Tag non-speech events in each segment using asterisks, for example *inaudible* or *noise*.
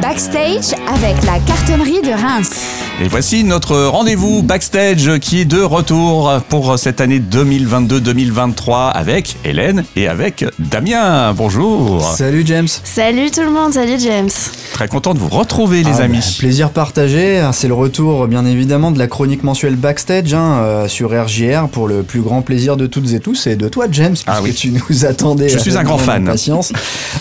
Backstage avec la cartonnerie de Reims. Et voici notre rendez-vous backstage qui est de retour pour cette année 2022-2023 avec Hélène et avec Damien. Bonjour. Salut James. Salut tout le monde, salut James. Très content de vous retrouver les Ah, amis. bah, plaisir partagé. C'est le retour bien évidemment de la chronique mensuelle backstage hein, euh, sur RJR pour le plus grand plaisir de toutes et tous et de toi James puisque Ah oui. tu nous attendais. Je suis un grand fan. impatience.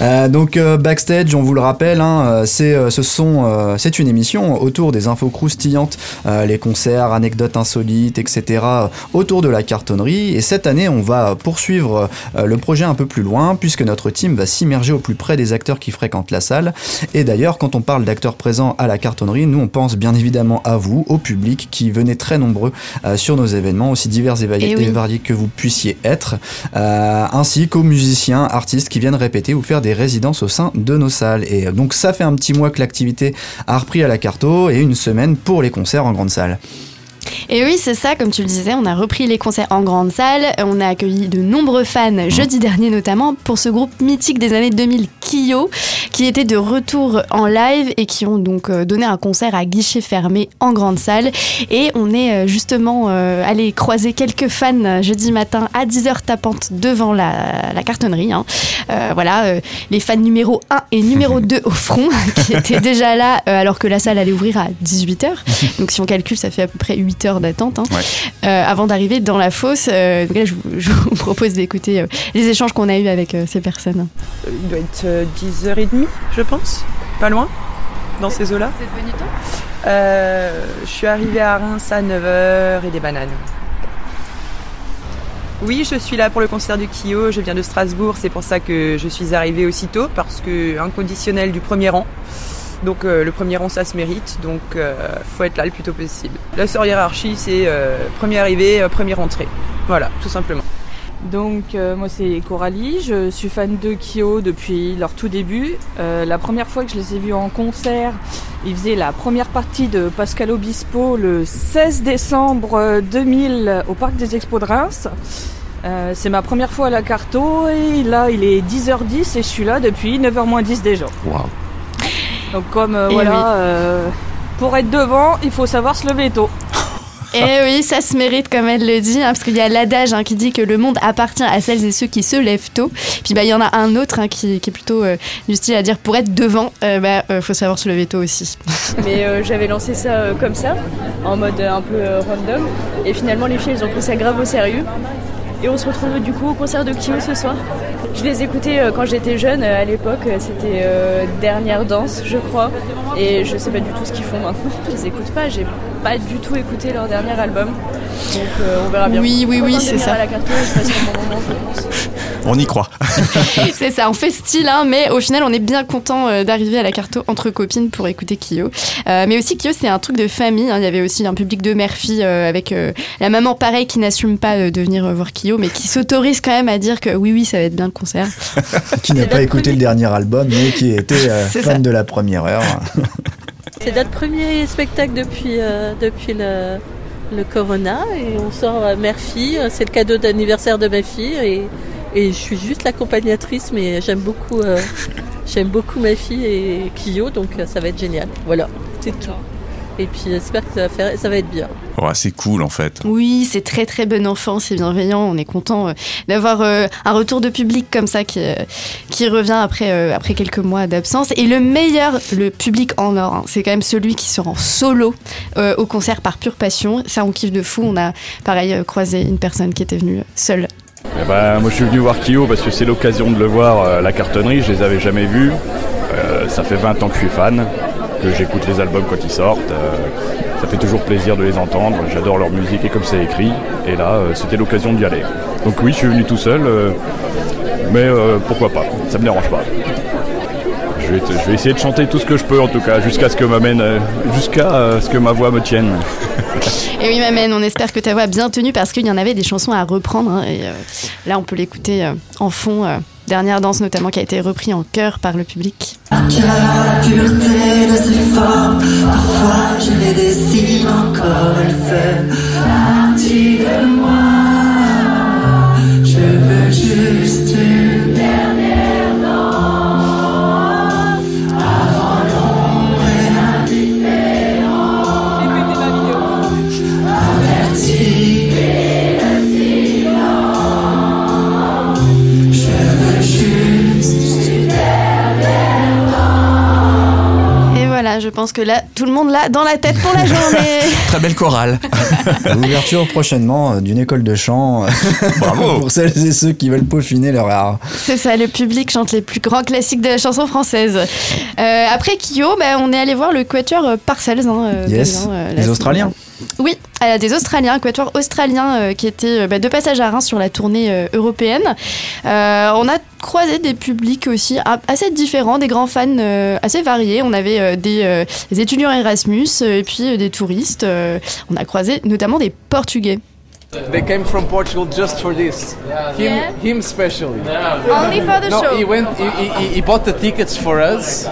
Euh, donc euh, backstage, on vous le rappelle, hein, c'est euh, ce sont euh, c'est une émission autour des infos croustillantes, euh, les concerts, anecdotes insolites, etc. autour de la cartonnerie. Et cette année, on va poursuivre le projet un peu plus loin puisque notre team va s'immerger au plus près des acteurs qui fréquentent la salle. Et d'ailleurs, quand on parle d'acteurs présents à la cartonnerie, nous on pense bien évidemment à vous, au public qui venez très nombreux sur nos événements, aussi divers et variés, oui. variés que vous puissiez être, ainsi qu'aux musiciens, artistes qui viennent répéter ou faire des résidences au sein de nos salles. Et donc ça fait un petit mois que l'activité a repris à la carto et une semaine pour les concerts en grande salle. Et oui, c'est ça, comme tu le disais, on a repris les concerts en grande salle, on a accueilli de nombreux fans jeudi dernier notamment pour ce groupe mythique des années 2000, Kyo, qui était de retour en live et qui ont donc euh, donné un concert à guichet fermé en grande salle. Et on est euh, justement euh, allé croiser quelques fans jeudi matin à 10h tapante devant la, la cartonnerie. hein. Euh, voilà, euh, les fans numéro 1 et numéro *laughs* 2 au front, *laughs* qui étaient déjà là alors que la salle allait ouvrir à 18h. *laughs* Donc si on calcule, ça fait à peu près 8 heures d'attente hein, Ouais. euh, avant d'arriver dans la fosse. Euh, donc là, je, vous- je vous *laughs* propose d'écouter euh, les échanges qu'on a eus avec euh, ces personnes. Il doit être euh, 10h30, je pense. Pas loin, dans ces eaux-là. Vous êtes venu tôt? Euh, je suis arrivée à Reims à 9h et des bananes. Oui, je suis là pour le concert de Kyo. Je viens de Strasbourg, c'est pour ça que je suis arrivée aussitôt, parce que inconditionnel du premier rang. Donc euh, le premier rang, ça se mérite, donc euh, faut être là le plus tôt possible. La sœur hiérarchie, c'est euh, premier arrivé, euh, premier rentré. Voilà, tout simplement. Donc euh, moi c'est Coralie, je suis fan de Kyo depuis leur tout début. Euh, la première fois que je les ai vus en concert, ils faisaient la première partie de Pascal Obispo le 16 décembre euh, 2000 au Parc des Expos de Reims. Euh, c'est ma première fois à la Carto et là il est 10h10 et je suis là depuis 9h 10 déjà. Waouh. Donc comme euh, Eh voilà, oui. euh, pour être devant il faut savoir se lever tôt. Et *laughs* Eh oui, ça se mérite comme elle le dit, hein, parce qu'il y a l'adage hein, qui dit que le monde appartient à celles et ceux qui se lèvent tôt. Puis bah il y en a un autre hein, qui, qui est plutôt euh, du style à dire pour être devant, euh, bah faut savoir se lever tôt aussi. *laughs* Mais j'avais lancé ça comme ça, en mode un peu random. Et finalement, les filles, elles ont pris ça grave au sérieux. Et on se retrouve du coup au concert de Kyo ce soir. Je les écoutais euh, quand j'étais jeune, euh, à l'époque, euh, c'était Dernière Danse, je crois. Et je sais pas du tout ce qu'ils font maintenant. *laughs* Je les écoute pas, pas du tout écouté leur dernier album. Donc euh, on verra bien. Oui, oui, oui, c'est ça. à la carte, je passe un bon moment, je pense. On y croit. *laughs* C'est ça, on fait style, hein, mais au final, on est bien content euh, d'arriver à la carto entre copines pour écouter Kyo. Euh, mais aussi, Kyo, c'est un truc de famille. hein. Il y avait aussi un public de mère-fille euh, avec euh, la maman, pareil, qui n'assume pas euh, de venir euh, voir Kyo, mais qui s'autorise quand même à dire que oui, oui, ça va être bien le concert. Qui n'a pas écouté premier- le dernier album mais qui était euh, fan ça. de la première heure. *laughs* C'est notre premier spectacle depuis, euh, depuis le, Corona et on sort euh, mère-fille. C'est le cadeau d'anniversaire de ma fille et, et je suis juste l'accompagnatrice mais j'aime beaucoup, euh, *laughs* j'aime beaucoup ma fille et Kyo donc euh, ça va être génial. Voilà, c'est tout. Et puis j'espère que ça va, faire, ça va être bien. C'est cool en fait. Oui, c'est très très bon enfant, c'est bienveillant. On est content euh, d'avoir euh, un retour de public comme ça qui, euh, qui revient après, après quelques mois d'absence. Et le meilleur, le public en or, hein, c'est quand même celui qui se rend solo euh, au concert par pure passion. Ça, on kiffe de fou. On a pareil croisé une personne qui était venue seule. Eh ben, moi je suis venu voir Kyo parce que c'est l'occasion de le voir euh, la cartonnerie, je les avais jamais vus. Euh, ça fait 20 ans que je suis fan, que j'écoute les albums quand ils sortent. euh, ça fait toujours plaisir de les entendre, j'adore leur musique et comme c'est écrit. Et là, euh, c'était l'occasion d'y aller. Donc oui, je suis venu tout seul, euh, mais pourquoi pas, ça me dérange pas. Je vais, essayer de chanter tout ce que je peux en tout cas, jusqu'à ce que m'amène, jusqu'à ce que ma voix me tienne. *laughs* Et oui, Mamène, on espère que ta voix a bien tenu parce qu'il y en avait des chansons à reprendre. hein, et là, on peut l'écouter en fond. Dernière danse notamment qui a été repris en chœur par le public. La pureté de ses formes, parfois je les dessine encore, elle fait partie de moi. Pense que là, tout le monde l'a dans la tête pour la *laughs* journée. Très belle chorale. L'ouverture prochainement euh, d'une école de chant euh, Bravo. *laughs* pour celles et ceux qui veulent peaufiner leur art. C'est ça, le public chante les plus grands classiques de la chanson française. Euh, après Kyo, bah, on est allé voir le quatuor euh, Parcells. hein, Yes, euh, les Australiens. Oui, euh, des Australiens, un quatuor australien euh, qui était euh, bah, de passage à Reims sur la tournée euh, européenne. Euh, on a croisé des publics aussi a- assez différents, des grands fans euh, assez variés. On avait des, des étudiants Erasmus et puis des touristes. On a croisé notamment des Portugais. They came from Portugal just for this. Him, him especially. Only for the no, show. he went. He, he, he bought the tickets for us.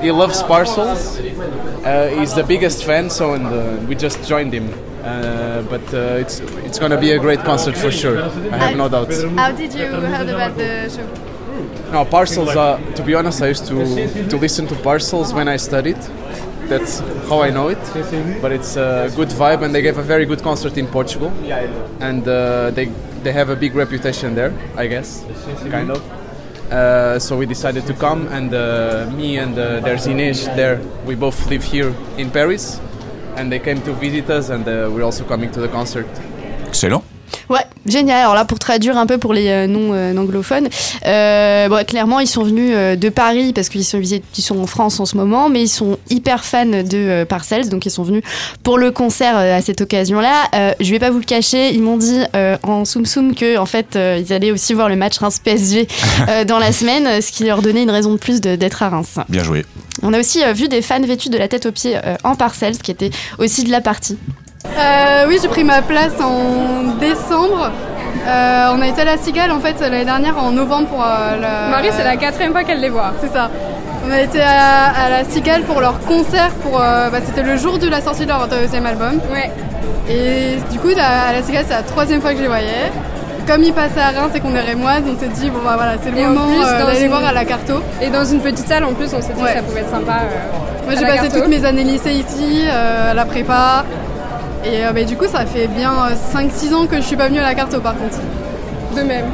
He loves parcels. Uh, he's the biggest fan, so and uh, we just joined him. Uh, but uh, it's it's gonna be a great concert for sure. I have no doubts. How did you heard about the show? No, parcels. Uh, to be honest, I used to to listen to parcels when I studied. That's how I know it. But it's a good vibe, and they gave a very good concert in Portugal, and uh, they they have a big reputation there, I guess, kind of. Uh, so we decided to come, and uh, me and uh, there's Ines there. We both live here in Paris, and they came to visit us, and uh, we're also coming to the concert. Excellent. Ouais, génial. Alors là, pour traduire un peu pour les euh, non euh, anglophones, euh, bon, clairement, ils sont venus de Paris parce qu'ils sont, ils sont en France en ce moment, mais ils sont hyper fans de Parcells, donc ils sont venus pour le concert à cette occasion-là. Je vais pas vous le cacher, ils m'ont dit en soum soum que en fait, ils allaient aussi voir le match Reims PSG euh, *laughs* dans la semaine, ce qui leur donnait une raison de plus d'être à Reims. Bien joué. On a aussi vu des fans vêtus de la tête aux pieds en Parcells, qui étaient aussi de la partie. Euh, oui, j'ai pris ma place en décembre. Euh, on a été à la Cigale en fait l'année dernière en novembre pour euh, la... Marie, c'est la quatrième fois qu'elle les voit. C'est ça. On a été à, à la Cigale pour leur concert. Pour, euh, bah, c'était le jour de la sortie de leur deuxième album. Ouais. Et du coup, la- à la Cigale, c'est la troisième fois que je les voyais. Comme ils passaient à Reims et qu'on est rémoise, on s'est dit bon bah voilà, c'est le Et en moment d'aller une- voir à la Carto. Et dans une petite salle en plus, on s'est dit Ouais. que ça pouvait être sympa. Moi j'ai passé toutes mes années lycée ici, à la prépa. Et euh, bah, du coup ça fait bien 5-6 ans que je suis pas venue à la Carto par contre. De même,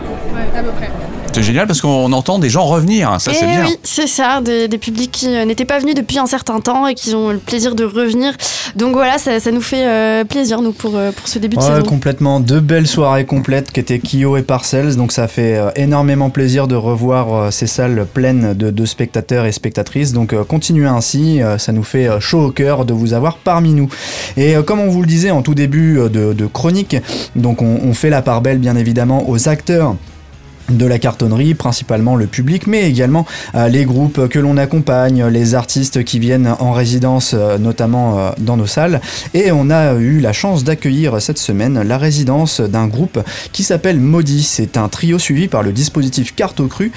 à peu près. C'est génial parce qu'on entend des gens revenir. Ça, c'est Eh bien. oui, c'est ça, des, des publics qui euh, n'étaient pas venus depuis un certain temps et qui ont le plaisir de revenir. Donc voilà, ça, ça nous fait euh, plaisir, nous, pour, euh, pour ce début de Ouais, saison. complètement. Deux belles soirées complètes qui étaient Kyo et Parcells. Donc ça fait euh, énormément plaisir de revoir euh, ces salles pleines de, de spectateurs et spectatrices. Donc euh, continuez ainsi. euh, ça nous fait euh, chaud au cœur de vous avoir parmi nous. Et euh, comme on vous le disait en tout début euh, de, de chronique, donc on, on fait la part belle bien évidemment aux acteurs de la cartonnerie, principalement le public, mais également euh, les groupes que l'on accompagne, les artistes qui viennent en résidence, euh, notamment euh, dans nos salles. Et on a eu la chance d'accueillir cette semaine la résidence d'un groupe qui s'appelle Maudit. C'est un trio suivi par le dispositif Carte au Cru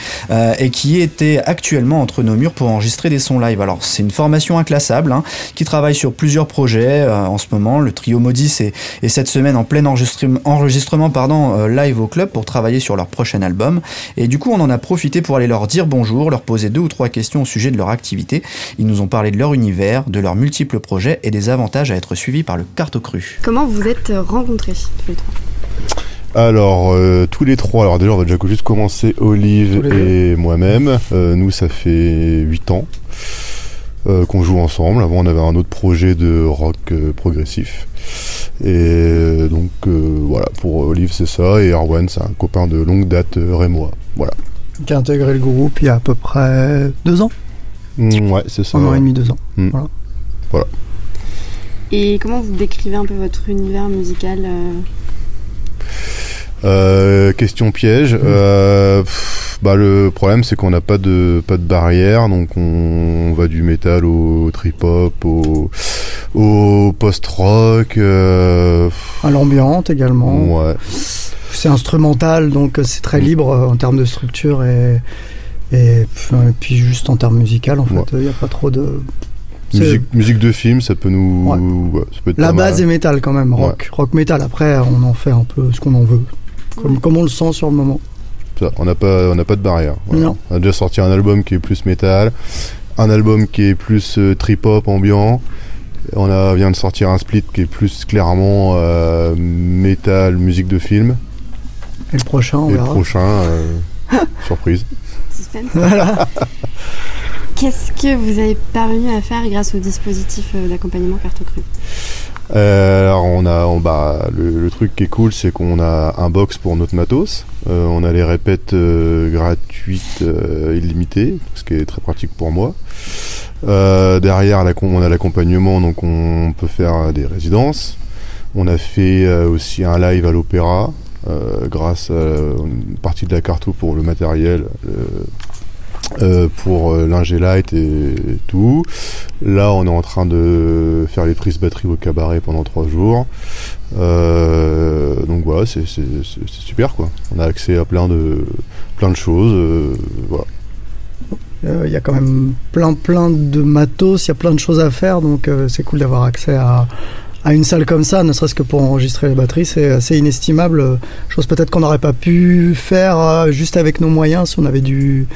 et qui était actuellement entre nos murs pour enregistrer des sons live. Alors c'est une formation inclassable hein, qui travaille sur plusieurs projets en ce moment. Le trio Maudit est, cette semaine en plein enregistrement, enregistrement live au club pour travailler sur leur prochain album. Et du coup, on en a profité pour aller leur dire bonjour, leur poser deux ou trois questions au sujet de leur activité. Ils nous ont parlé de leur univers, de leurs multiples projets et des avantages à être suivis par le carte au cru. Comment vous êtes rencontrés tous les trois? Alors, euh, tous les trois, alors déjà, on va déjà juste commencer Olive et moi-même. Euh, nous, ça fait 8 ans euh, qu'on joue ensemble. Avant, on avait un autre projet de rock euh, progressif. Et euh, donc, euh, voilà, pour Olive, c'est ça. Et Arwan, c'est un copain de longue date euh, rémois. Voilà. qui a intégré le groupe il y a à peu près deux ans. Mm, ouais, c'est ça. Un an et demi, deux ans. Mm. Voilà. Voilà. Et comment vous décrivez un peu votre univers musical euh? Euh, question piège. Euh, pff, bah, le problème, c'est qu'on n'a pas de, pas de barrière. Donc, on, on va du métal au trip-hop, au, au post-rock. euh, À l'ambiante également. ouais. C'est instrumental, donc euh, c'est très libre euh, en termes de structure et, et, puis- et puis juste en termes musical, en fait, il n'y a pas trop de. Musique, musique de film, ça peut nous. ouais, ça peut être La base est métal quand même, rock. Rock métal, après on en fait un peu ce qu'on en veut. Comme, comme on le sent sur le moment. Ça, on n'a pas, on n'a pas de barrière. voilà. Non. On a déjà sorti un album qui est plus métal, un album qui est plus euh, trip-hop ambiant. On a, vient de sortir un split qui est plus clairement euh, métal, musique de film. Et le prochain, on Et le prochain, euh, *laughs* surprise. Suspense. Voilà. *laughs* Qu'est-ce que vous avez parvenu à faire grâce au dispositif euh, d'accompagnement carte crue Euh, alors on a, on, bah, le, le truc qui est cool, c'est qu'on a un box pour notre matos. Euh, on a les répètes euh, gratuites euh, illimitées, ce qui est très pratique pour moi. Euh, derrière, on a l'accompagnement, donc on peut faire des résidences. On a fait euh, aussi un live à l'opéra, euh, grâce à une partie de la carte pour le matériel. euh, euh, pour euh, l'ingé light et, tout. Là, on est en train de faire les prises batterie au cabaret pendant trois jours. Euh, donc voilà, c'est super quoi. On a accès à plein de plein de choses. euh, voilà. Euh, Il y a quand même plein plein de matos, il y a plein de choses à faire, donc euh, c'est cool d'avoir accès à, à une salle comme ça, ne serait-ce que pour enregistrer les batteries, c'est assez inestimable. euh, Chose peut-être qu'on n'aurait pas pu faire juste avec nos moyens si on avait dû,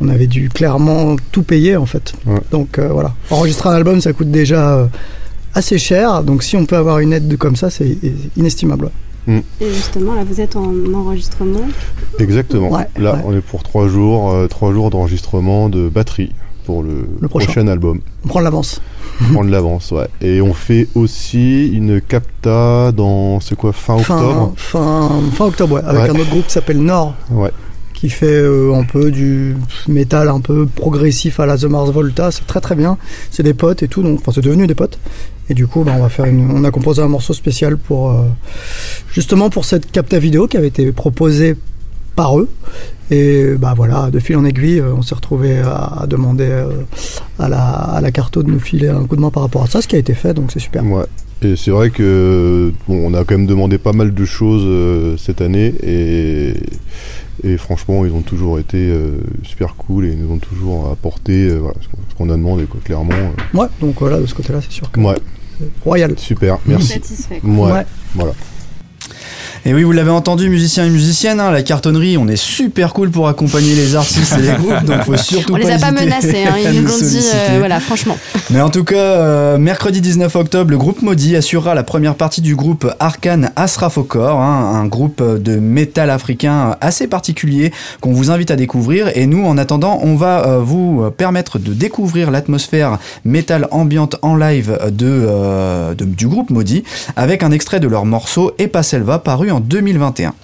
on avait dû clairement tout payer en fait. Donc euh, voilà, enregistrer un album ça coûte déjà assez cher, donc si on peut avoir une aide de comme ça, c'est inestimable. Mm. Et justement, là, vous êtes en enregistrement. Exactement. Ouais, Là, ouais. on est pour trois jours, euh, trois jours d'enregistrement de batterie pour le, Le prochain. prochain. album. On prend l'avance. Prendre de l'avance, ouais. Et on fait aussi une capta dans, c'est quoi, fin octobre Fin, fin, fin octobre, ouais, avec Ouais. un autre groupe qui s'appelle Nord. Ouais. Qui fait euh, un peu du métal un peu progressif à la The Mars Volta. C'est très très bien. C'est des potes et tout, donc enfin c'est devenu des potes. Et du coup, bah, on va faire on a composé un morceau spécial pour euh, justement pour cette capta vidéo qui avait été proposée par eux. Et bah voilà, de fil en aiguille, euh, on s'est retrouvé à, demander à la à la carto de nous filer un coup de main par rapport à ça, ce qui a été fait, donc c'est super. Ouais. Et c'est vrai que on a quand même demandé pas mal de choses cette année et, et franchement ils ont toujours été euh, super cool et ils nous ont toujours apporté euh, voilà, ce qu'on- a demandé quoi, clairement. euh. Ouais, donc voilà, de ce côté-là, c'est sûr que Ouais. royal. Super, merci. Satisfait, Ouais. Ouais. Voilà. Et oui, vous l'avez entendu, musiciens et musiciennes, hein, la cartonnerie, on est super cool pour accompagner les artistes et les *laughs* groupes, donc faut surtout On les a pas menacés, hein, *laughs* ils nous l'ont dit, euh, voilà, franchement. Mais en tout cas, euh, mercredi 19 octobre, le groupe Maudit assurera la première partie du groupe Arcane Asrafokor, hein, un groupe de métal africain assez particulier qu'on vous invite à découvrir. Et nous, en attendant, on va euh, vous permettre de découvrir l'atmosphère métal ambiante en live de, de- du groupe Maudit avec un extrait de leur morceau Epa Selva paru en 2021.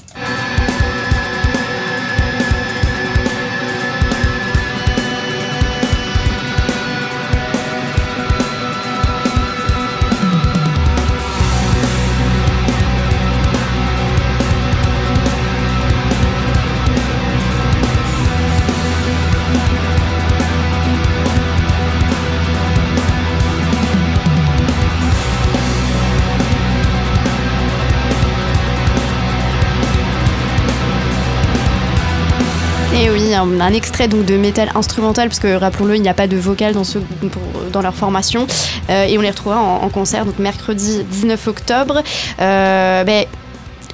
Et oui, un, un extrait donc de métal instrumental, parce que rappelons-le, il n'y a pas de vocal dans, ce, pour- dans leur formation. Euh, et on les retrouvera en, en concert donc mercredi 19 octobre. Euh, ben,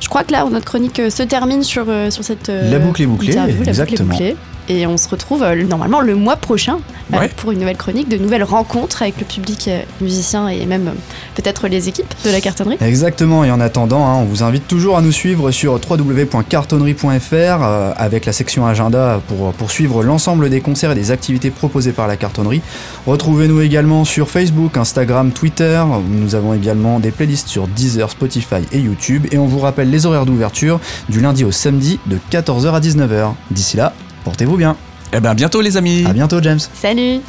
je crois que là, notre chronique euh, se termine sur, sur cette. La boucle est bouclée, la boucle est exactement. bouclée. Et on se retrouve euh, normalement le mois prochain euh, Ouais. pour une nouvelle chronique, de nouvelles rencontres avec le public euh, musicien et même peut-être les équipes de la cartonnerie. Exactement, et en attendant, hein, on vous invite toujours à nous suivre sur www.cartonnerie.fr avec la section agenda pour poursuivre l'ensemble des concerts et des activités proposées par la cartonnerie. Retrouvez-nous également sur Facebook, Instagram, Twitter. Nous avons également des playlists sur Deezer, Spotify et YouTube. Et on vous rappelle les horaires d'ouverture du lundi au samedi de 14h à 19h. D'ici là, portez-vous bien. Eh ben bientôt les amis. À bientôt James. Salut